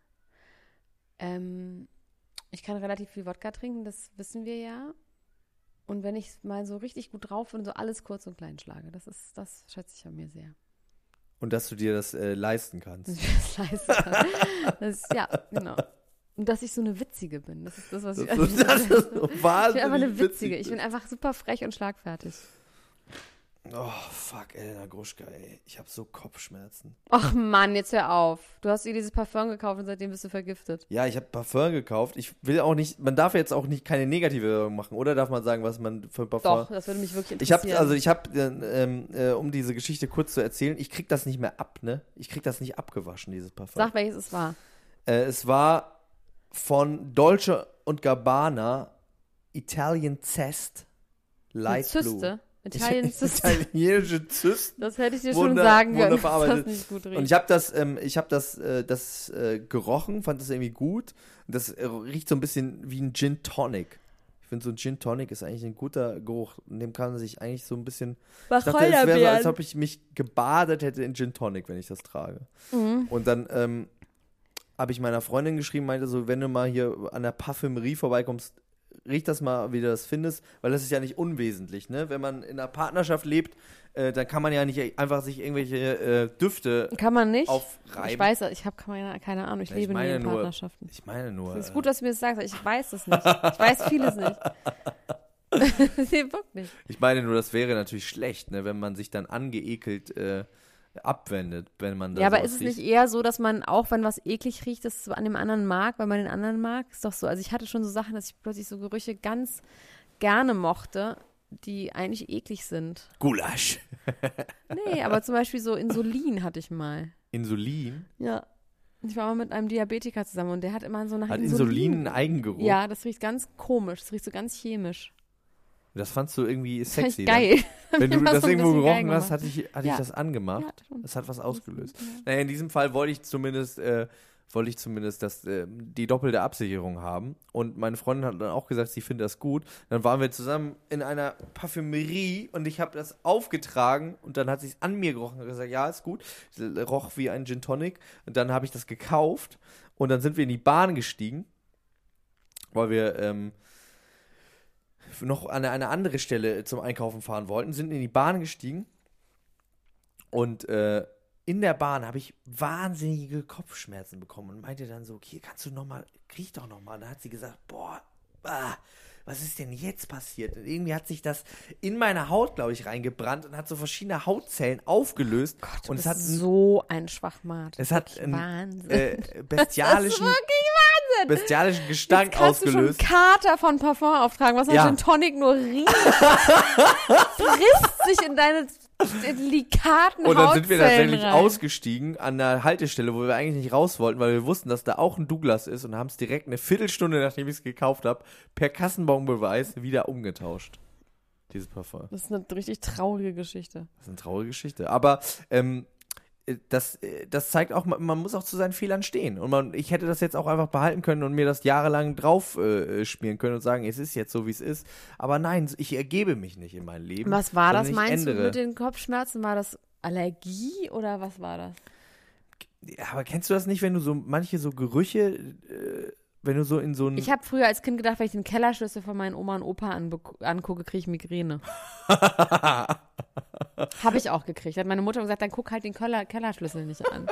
ähm, ich kann relativ viel Wodka trinken, das wissen wir ja. Und wenn ich mal so richtig gut drauf bin, so alles kurz und klein schlage, das ist, das schätze ich an mir sehr. Und dass du dir das äh, leisten kannst. Dass ich das leisten kann. Das ist, ja, genau. Und dass ich so eine Witzige bin. Das ist das, was ich an mir Das ist so Ich bin einfach eine witzig. Witzige. Ich bin einfach super frech und schlagfertig. Oh, fuck, Elena Gruschka, ey. Ich habe so Kopfschmerzen. Ach Mann, jetzt hör auf. Du hast dir dieses Parfum gekauft und seitdem bist du vergiftet. Ja, ich habe Parfum gekauft. Ich will auch nicht, man darf jetzt auch nicht keine negative Werbung machen, oder darf man sagen, was man für Parfum... Doch, das würde mich wirklich Ich habe interessieren. also ich habe ähm, äh, um diese Geschichte kurz zu erzählen, ich krieg das nicht mehr ab, ne? Ich krieg das nicht abgewaschen dieses Parfum. Sag, welches es war. Äh, es war von Dolce und Gabbana Italian Zest Light Eine Blue. Zyste. Italien Zyste. Italienische Zysten. Das hätte ich dir schon Wunder- sagen können, das nicht gut riecht. Und ich habe das, ähm, ich habe das, äh, das äh, gerochen, fand das irgendwie gut. Und das äh, riecht so ein bisschen wie ein Gin Tonic. Ich finde so ein Gin Tonic ist eigentlich ein guter Geruch. In dem kann man sich eigentlich so ein bisschen. Ich dachte, es wäre so, als ob ich mich gebadet hätte in Gin Tonic, wenn ich das trage. Mhm. Und dann ähm, habe ich meiner Freundin geschrieben, meinte so, wenn du mal hier an der Parfümerie vorbeikommst, riech das mal, wie du das findest, weil das ist ja nicht unwesentlich, ne? Wenn man in einer Partnerschaft lebt, äh, dann kann man ja nicht einfach sich irgendwelche äh, Düfte Kann man nicht? aufreiben. Ich weiß, ich habe keine, keine Ahnung, ich Ja, ich lebe nie meine in nur- Partnerschaften. Ich meine nur. Es ist äh, gut, dass du mir das sagst, ich weiß es nicht. Ich weiß vieles nicht. nee, wirklich. Ich meine nur, das wäre natürlich schlecht, ne, wenn man sich dann angeekelt äh, abwendet, wenn man da Ja, aber ist es nicht eher so, dass man auch, wenn was eklig riecht, das an dem anderen mag, weil man den anderen mag? Ist doch so. Also ich hatte schon so Sachen, dass ich plötzlich so Gerüche ganz gerne mochte, die eigentlich eklig sind. Gulasch. Nee, aber zum Beispiel so Insulin hatte ich mal. Insulin? Ja. Ich war mal mit einem Diabetiker zusammen und der hat immer so nach Hat Insulin. Insulin einen Eigengeruch? Ja, das riecht ganz komisch. Das riecht so ganz chemisch. Das fandst du irgendwie Das sexy. ich geil. Wenn du das so irgendwo gerochen hast, hatte ich, hatte Ja. ich das angemacht. Ja. Das hat was ausgelöst. Naja, in diesem Fall wollte ich zumindest, äh, wollte ich zumindest das, äh, die doppelte Absicherung haben. Und meine Freundin hat dann auch gesagt, sie findet das gut. Dann waren wir zusammen in einer Parfümerie und ich habe das aufgetragen und dann hat sie es an mir gerochen und gesagt, ja, ist gut. Roch wie ein Gin Tonic. Und dann habe ich das gekauft und dann sind wir in die Bahn gestiegen, weil wir ähm, noch an eine andere Stelle zum Einkaufen fahren wollten, sind in die Bahn gestiegen und äh, in der Bahn habe ich wahnsinnige Kopfschmerzen bekommen und meinte dann so, okay, kannst du noch mal, riech doch noch mal. Da hat sie gesagt, boah, ah, was ist denn jetzt passiert? Und irgendwie hat sich das in meine Haut, glaube ich, reingebrannt und hat so verschiedene Hautzellen aufgelöst. Gott, und es hat so ein Schwachmat. es hat einen Wahnsinn. äh, bestialischen, wirklich Wahnsinn. bestialischen Gestank Jetzt kannst ausgelöst. du schon Kater von Parfum auftragen, was ein Ja. Gin Tonic nur riecht. Frisst sich in deine delikaten Und dann sind wir tatsächlich rein. ausgestiegen an der Haltestelle, wo wir eigentlich nicht raus wollten, weil wir wussten, dass da auch ein Douglas ist und haben es direkt eine Viertelstunde, nachdem ich es gekauft habe, per Kassenbonbeweis wieder umgetauscht. Dieses Parfum. Das ist eine richtig traurige Geschichte. Das ist eine traurige Geschichte. Aber ähm, äh, das, äh, das zeigt auch, man, muss auch zu seinen Fehlern stehen. Und man, ich hätte das jetzt auch einfach behalten können und mir das jahrelang drauf äh, schmieren können und sagen, es ist jetzt so, wie es ist. Aber nein, ich ergebe mich nicht in mein Leben. Was war das, meinst du, ändere. mit den Kopfschmerzen? War das Allergie oder was war das? Aber kennst du das nicht, wenn du so manche so Gerüche, äh, wenn du so in so ein. Ich habe früher als Kind gedacht, wenn ich den Kellerschlüssel von meinen Oma und Opa angucke, kriege ich Migräne. habe ich auch gekriegt. Hat meine Mutter gesagt, dann guck halt den Keller Kellerschlüssel nicht an.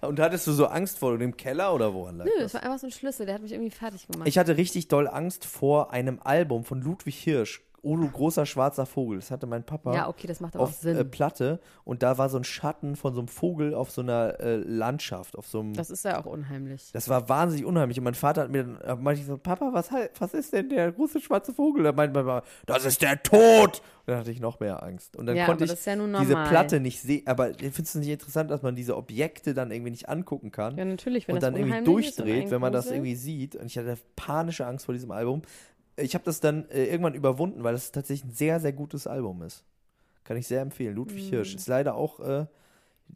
und hattest du so Angst vor dem Keller oder woran lag Nö, das? das war einfach so ein Schlüssel, der hat mich irgendwie fertig gemacht. Ich hatte richtig doll Angst vor einem Album von Ludwig Hirsch. Oh, du großer schwarzer Vogel. Das hatte mein Papa. ja, okay, das macht aber auch auf äh, Sinn. Platte und da war so ein Schatten von so einem Vogel auf so einer äh, Landschaft, auf so einem. Das, das ist ja auch unheimlich. war wahnsinnig unheimlich. Und mein Vater hat mir dann, äh, meinte ich so, Papa, was, was ist denn der große schwarze Vogel? Da meinte mein Papa, das ist der Tod! Und dann hatte ich noch mehr Angst. Und dann Ja, konnte ich das ja diese. Platte nicht sehen. Aber findest du es nicht interessant, dass man diese Objekte dann irgendwie nicht angucken kann? Ja, natürlich, wenn und das dann irgendwie durchdreht, wenn man das irgendwie sieht. Und ich hatte panische Angst vor diesem Album. Ich habe das dann äh, irgendwann überwunden, weil das tatsächlich ein sehr, sehr gutes Album ist. Kann ich sehr empfehlen. Ludwig Hirsch ist leider auch, äh,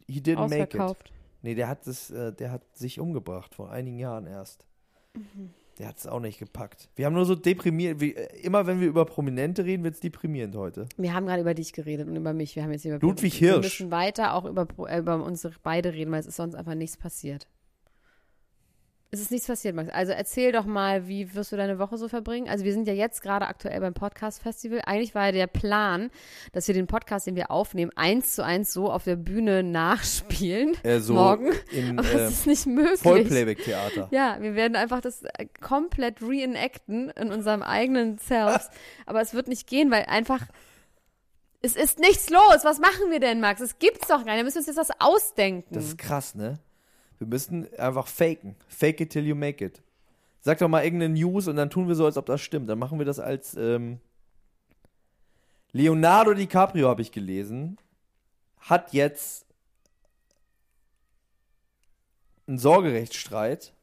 he didn't make it. Nee, der hat das, äh, der hat sich umgebracht vor einigen Jahren erst. Mhm. Der hat es auch nicht gepackt. Wir haben nur so deprimiert, wie, äh, immer wenn wir über Prominente reden, wird es deprimierend heute. Wir haben gerade über dich geredet und über mich. Wir haben jetzt über Ludwig Wir Hirsch. müssen weiter auch über, äh, über unsere beide reden, weil es ist sonst einfach nichts passiert. Es ist nichts passiert, Max. Also erzähl doch mal, wie wirst du deine Woche so verbringen? Also wir sind ja jetzt gerade aktuell beim Podcast-Festival. Eigentlich war ja der Plan, dass wir den Podcast, den wir aufnehmen, eins zu eins so auf der Bühne nachspielen. Äh, so morgen. in Aber äh, es ist nicht möglich. Vollplayback-Theater. Ja, wir werden einfach das äh, komplett reenacten in unserem eigenen Selbst. Aber es wird nicht gehen, weil einfach Es ist nichts los. Was machen wir denn, Max? Es gibt's doch gar nicht. Wir müssen uns jetzt was ausdenken. Das ist krass, ne? Wir müssen einfach faken. Fake it till you make it. Sag doch mal irgendeine News und dann tun wir so, als ob das stimmt. Dann machen wir das als ähm, Leonardo DiCaprio, habe ich gelesen, hat jetzt einen Sorgerechtsstreit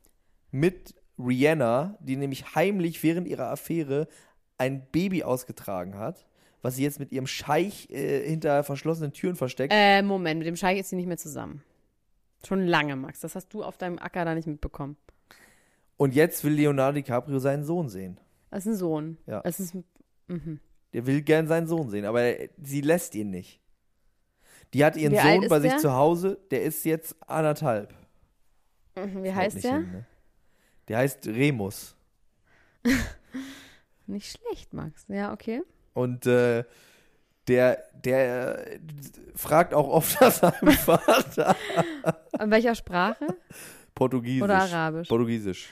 mit Rihanna, die nämlich heimlich während ihrer Affäre ein Baby ausgetragen hat, was sie jetzt mit ihrem Scheich äh, hinter verschlossenen Türen versteckt. äh, Moment, mit dem Scheich ist sie nicht mehr zusammen. Schon lange, Max. Das hast du auf deinem Acker da nicht mitbekommen. Und jetzt will Leonardo DiCaprio seinen Sohn sehen. Das ist ein Sohn. Ja. Das ist, mhm. Der will gern seinen Sohn sehen, aber sie lässt ihn nicht. Die hat ihren Wie Sohn bei sich der? zu Hause, der ist jetzt anderthalb. Mhm. Wie heißt der? hin, ne? Der heißt Remus. Nicht schlecht, Max. Ja, okay. Und äh, der, der äh, fragt auch oft nach seinem Vater. In welcher Sprache? Portugiesisch. Oder Arabisch? Portugiesisch.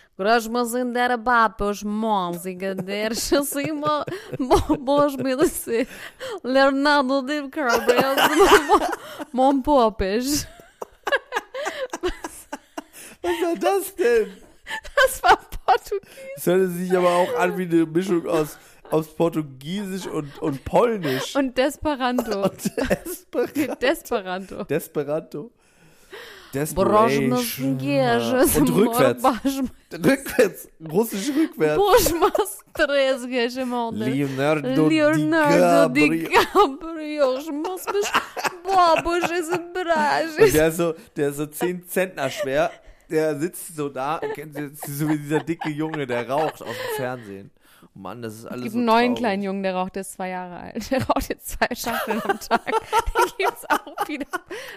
Leonardo DiCaprio Mon Popes. Was war das denn? Das war Portugiesisch. Das hörte sich aber auch an wie eine Mischung aus, aus Portugiesisch und, und Polnisch. Und Desperanto. Desperanto. Desperanto. Desperanto. Desperation. Und rückwärts. Rückwärts. Russisch rückwärts. Leonardo, Leonardo DiCaprio. Und der ist so, der ist so 10 Zentner schwer. Der sitzt so da, kennt ihr, so wie dieser dicke Junge, der raucht aus dem Fernsehen. Oh Mann, das ist alles Es gibt so einen neuen traurig. kleinen Jungen, der raucht, der ist zwei Jahre alt. Der raucht jetzt zwei Schachteln am Tag. Den gibt's auch wieder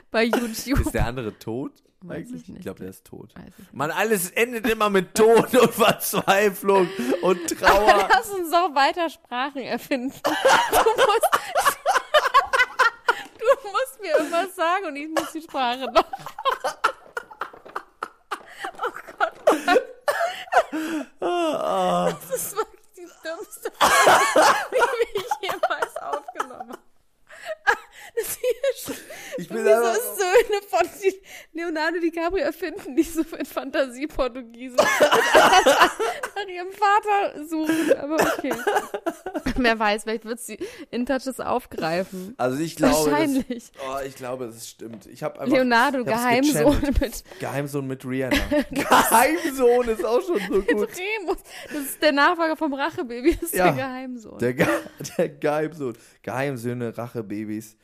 bei YouTube. Ist der andere tot? Eigentlich? ich nicht. glaube, der ist tot. Ich. Mann, alles endet immer mit Tod und Verzweiflung und Trauer. Lass uns doch weiter Sprachen erfinden. Du musst, du musst mir irgendwas sagen und ich muss die Sprache noch. Ah, Das ist wirklich die dümmste Frage, die ich jemals aufgenommen habe. Das hier ist ich bin Wieso einfach, ist so eine von die Leonardo DiCaprio erfinden, die so in Fantasie Portugiesisch nach ihrem Vater suchen. Aber okay. Wer weiß, vielleicht wird sie in Touches aufgreifen. also ich glaube, Wahrscheinlich. Das, oh, ich glaube, das stimmt. Ich habe einfach Leonardo, Geheimsohn mit Geheimsohn mit Rihanna. Geheimsohn ist auch schon so gut. Remus. Das ist der Nachfolger vom Rachebaby, das ist Ja. der Geheimsohn. Der, Ge der Geheimsohn. Geheimsöhne, Rachebabys.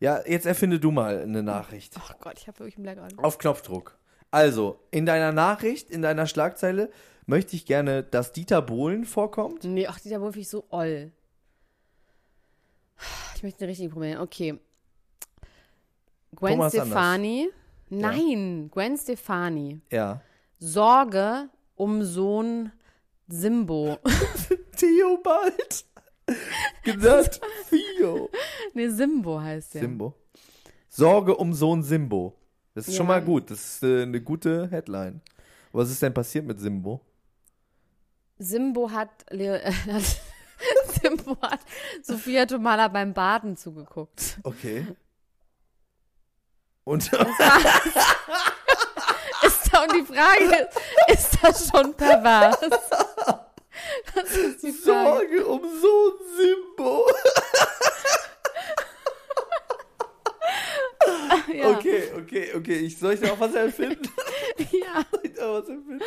Ja, jetzt erfinde du mal eine Nachricht. Ach Gott, ich habe wirklich einen Blackout. Auf Knopfdruck. Also, in deiner Nachricht, in deiner Schlagzeile möchte ich gerne, dass Dieter Bohlen vorkommt. Nee, ach, dieser Wolf ist so oll. Ich möchte eine richtige probieren. Okay. Gwen Thomas Stefani. Nein, Gwen Stefani. Ja. Sorge um Sohn Simbo. Theobald. Gesagt Theo. nee, Simbo heißt der. Simbo. Sorge um Sohn Simbo. Das ist schon Ja. mal gut. Das ist äh, eine gute Headline. Was ist denn passiert mit Simbo? Simbo hat, Leo, äh, Simbo hat Sophia Tomala beim Baden zugeguckt. Okay. Und Ist da, und die Frage ist, ist das schon pervers? Das ist die Frage. Sorge um Sohn Simbo. Ja. Okay, okay, okay. Ich soll ich da auch was erfinden? ja. soll ich da was erfinden?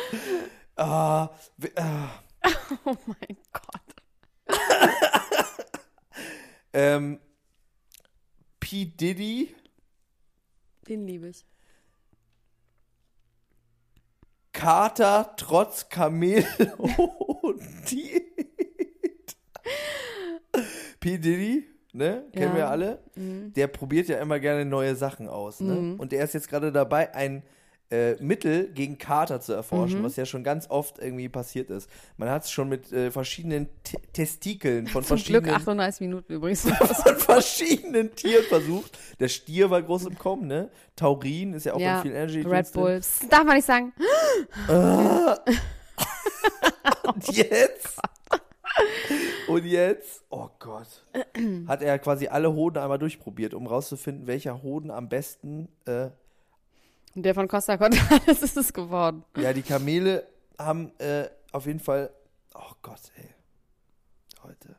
Ah, ah, Oh mein Gott. ähm, P. Diddy, Den liebe ich. Kater trotz Kamel und Diät. P. Diddy, ne? Kennen Ja. wir alle. Der probiert ja immer gerne neue Sachen aus, ne? Und der ist jetzt gerade dabei, ein äh, Mittel gegen Kater zu erforschen, was ja schon ganz oft irgendwie passiert ist. Man hat es schon mit äh, verschiedenen T Testikeln von Zum Glück verschiedenen 38 Minuten übrigens. von verschiedenen Tieren versucht. Der Stier war groß im Kommen, ne? Taurin ist ja auch ja, in vielen Energy Red. Bulls. Darf man nicht sagen. Und jetzt Und jetzt, oh Gott, hat er quasi alle Hoden einmal durchprobiert, um rauszufinden, welcher Hoden am besten. Äh, Und der von Costa Cordalis ist es geworden. ja, die Kamele haben äh, auf jeden Fall. Oh Gott, ey. Leute.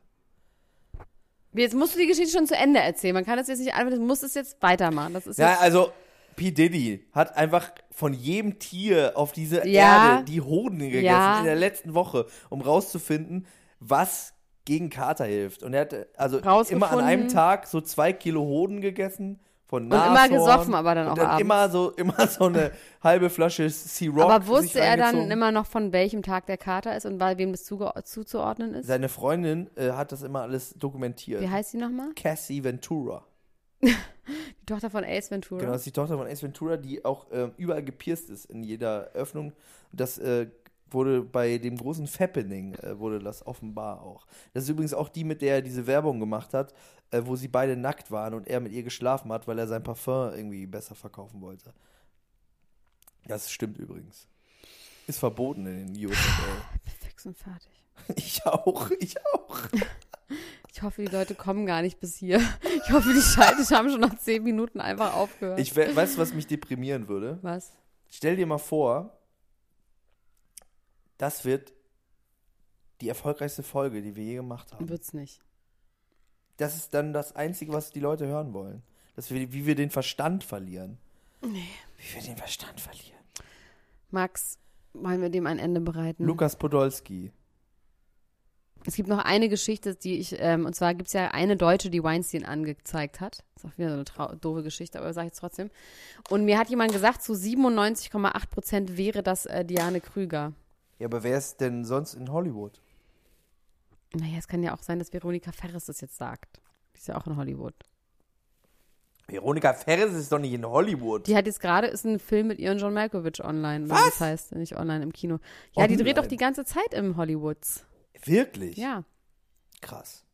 Jetzt musst du die Geschichte schon zu Ende erzählen. Man kann das jetzt nicht einfach, du musst es jetzt weitermachen. Das ist Ja, also P. Diddy hat einfach von jedem Tier auf dieser Ja. Erde die Hoden gegessen Ja. in der letzten Woche, um rauszufinden, was gegen Kater hilft. Und er hat äh, also immer an einem Tag so zwei Kilo Hoden gegessen. Von Und Nashorn. immer gesoffen, aber dann und auch dann abends. immer so immer so eine halbe Flasche C-Rock. aber sich wusste er dann immer noch, von welchem Tag der Kater ist und bei wem das zuzuordnen ist? Seine Freundin äh, hat das immer alles dokumentiert. Wie heißt sie nochmal? Cassie Ventura. Die Tochter von Ace Ventura. Genau, das ist die Tochter von Ace Ventura, die auch ähm, überall gepierst ist in jeder Öffnung. Das äh, wurde bei dem großen Fappening, äh, wurde das offenbar auch. Das ist übrigens auch die, mit der er diese Werbung gemacht hat, äh, wo sie beide nackt waren und er mit ihr geschlafen hat, weil er sein Parfum irgendwie besser verkaufen wollte. Das stimmt übrigens. Ist verboten in den USA. Fix und fertig. Ich auch, ich auch. Ich hoffe, die Leute kommen gar nicht bis hier. Ich hoffe, die Schaltet haben schon nach zehn Minuten einfach aufgehört. Ich we weißt du, was mich deprimieren würde? Was? Stell dir mal vor, das wird die erfolgreichste Folge, die wir je gemacht haben. Wird's nicht. Das ist dann das Einzige, was die Leute hören wollen. Dass wir, wie wir den Verstand verlieren. Nee. Wie wir den Verstand verlieren. Max, wollen wir dem ein Ende bereiten? Lukas Podolski. Es gibt noch eine Geschichte, die ich, ähm, und zwar gibt es ja eine Deutsche, die Weinstein angezeigt hat. Ist auch wieder so eine trau- doofe Geschichte, aber sage ich trotzdem. Und mir hat jemand gesagt, zu 97,8 Prozent wäre das äh, Diane Krüger. Ja, aber wer ist denn sonst in Hollywood? Naja, es kann ja auch sein, dass Veronika Ferris das jetzt sagt. Die ist ja auch in Hollywood. Veronika Ferris ist doch nicht in Hollywood. Die hat jetzt gerade, ist ein Film mit ihr und John Malkovich online. Was? Das heißt, nicht online, im Kino. Ja, die dreht Online? doch die ganze Zeit im Hollywoods. Wirklich? Ja. Krass.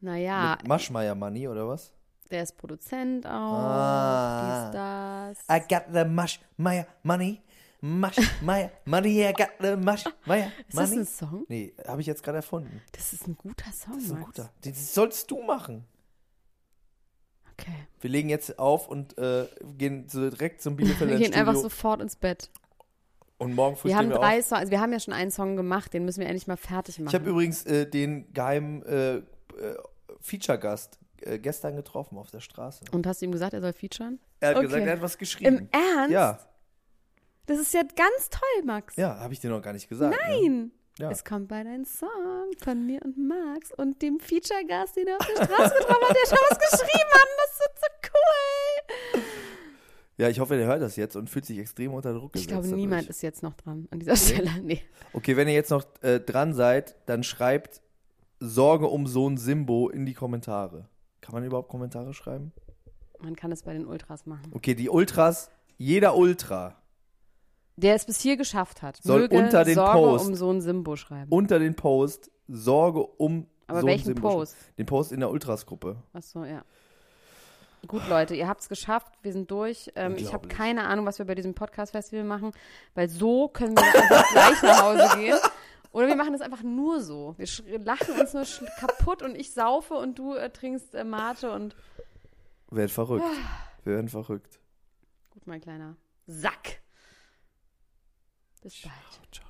Naja, Mit Maschmeyer Money oder was? der ist Produzent auch. Ah. Dies, das. I got the Maschmeyer Money. Maschmeyer Money, I got the Maschmeyer Ist das Money. ein Song? Nee, habe ich jetzt gerade erfunden. Das ist ein guter Song, Das ist ein guter. Den sollst du machen. Okay. Wir legen jetzt auf und äh, gehen so direkt zum Wir Bielefelder gehen Studio. einfach sofort ins Bett. Und morgen früh Wir haben wir drei. Songs, also wir haben ja schon einen Song gemacht, den müssen wir endlich mal fertig machen. Ich habe übrigens äh, den geheimen äh, äh, Feature-Gast äh, gestern getroffen auf der Straße. Und hast du ihm gesagt, er soll featuren? Er hat Okay. gesagt, er hat was geschrieben. Im Ernst? Ja, Das ist ja ganz toll, Max. ja, habe ich dir noch gar nicht gesagt. Ne? Nein. Ja. Es kommt bald ein Song von mir und Max und dem Feature-Gast, den er auf der Straße getroffen hat, der schon was geschrieben hat. Das wird so. Ja, ich hoffe, der hört das jetzt und fühlt sich extrem unter Druck Ich gesetzt. glaube, dadurch. niemand ist jetzt noch dran an dieser Stelle. Nee. Okay, wenn ihr jetzt noch äh, dran seid, dann schreibt Sorge um Sohn Simbo in die Kommentare. Kann man überhaupt Kommentare schreiben? Man kann es bei den Ultras machen. Okay, die Ultras, jeder Ultra Der es bis hier geschafft hat, Soll möge unter den Sorge Post um so ein Simbo schreiben. unter den Post Sorge um Aber Sohn welchen Simbo schreiben. Post? Den Post in der Ultras-Gruppe. Achso, ja. Gut, Leute, ihr habt es geschafft. Wir sind durch. Ähm, ich habe keine Ahnung, was wir bei diesem Podcast-Festival machen, weil so können wir einfach gleich nach Hause gehen. Oder wir machen das einfach nur so. Wir lachen uns nur kaputt und ich saufe und du äh, trinkst äh, Mate und. Werden verrückt. Wir werden verrückt. Gut, mein kleiner Sack. Bis bald. Ciao, ciao.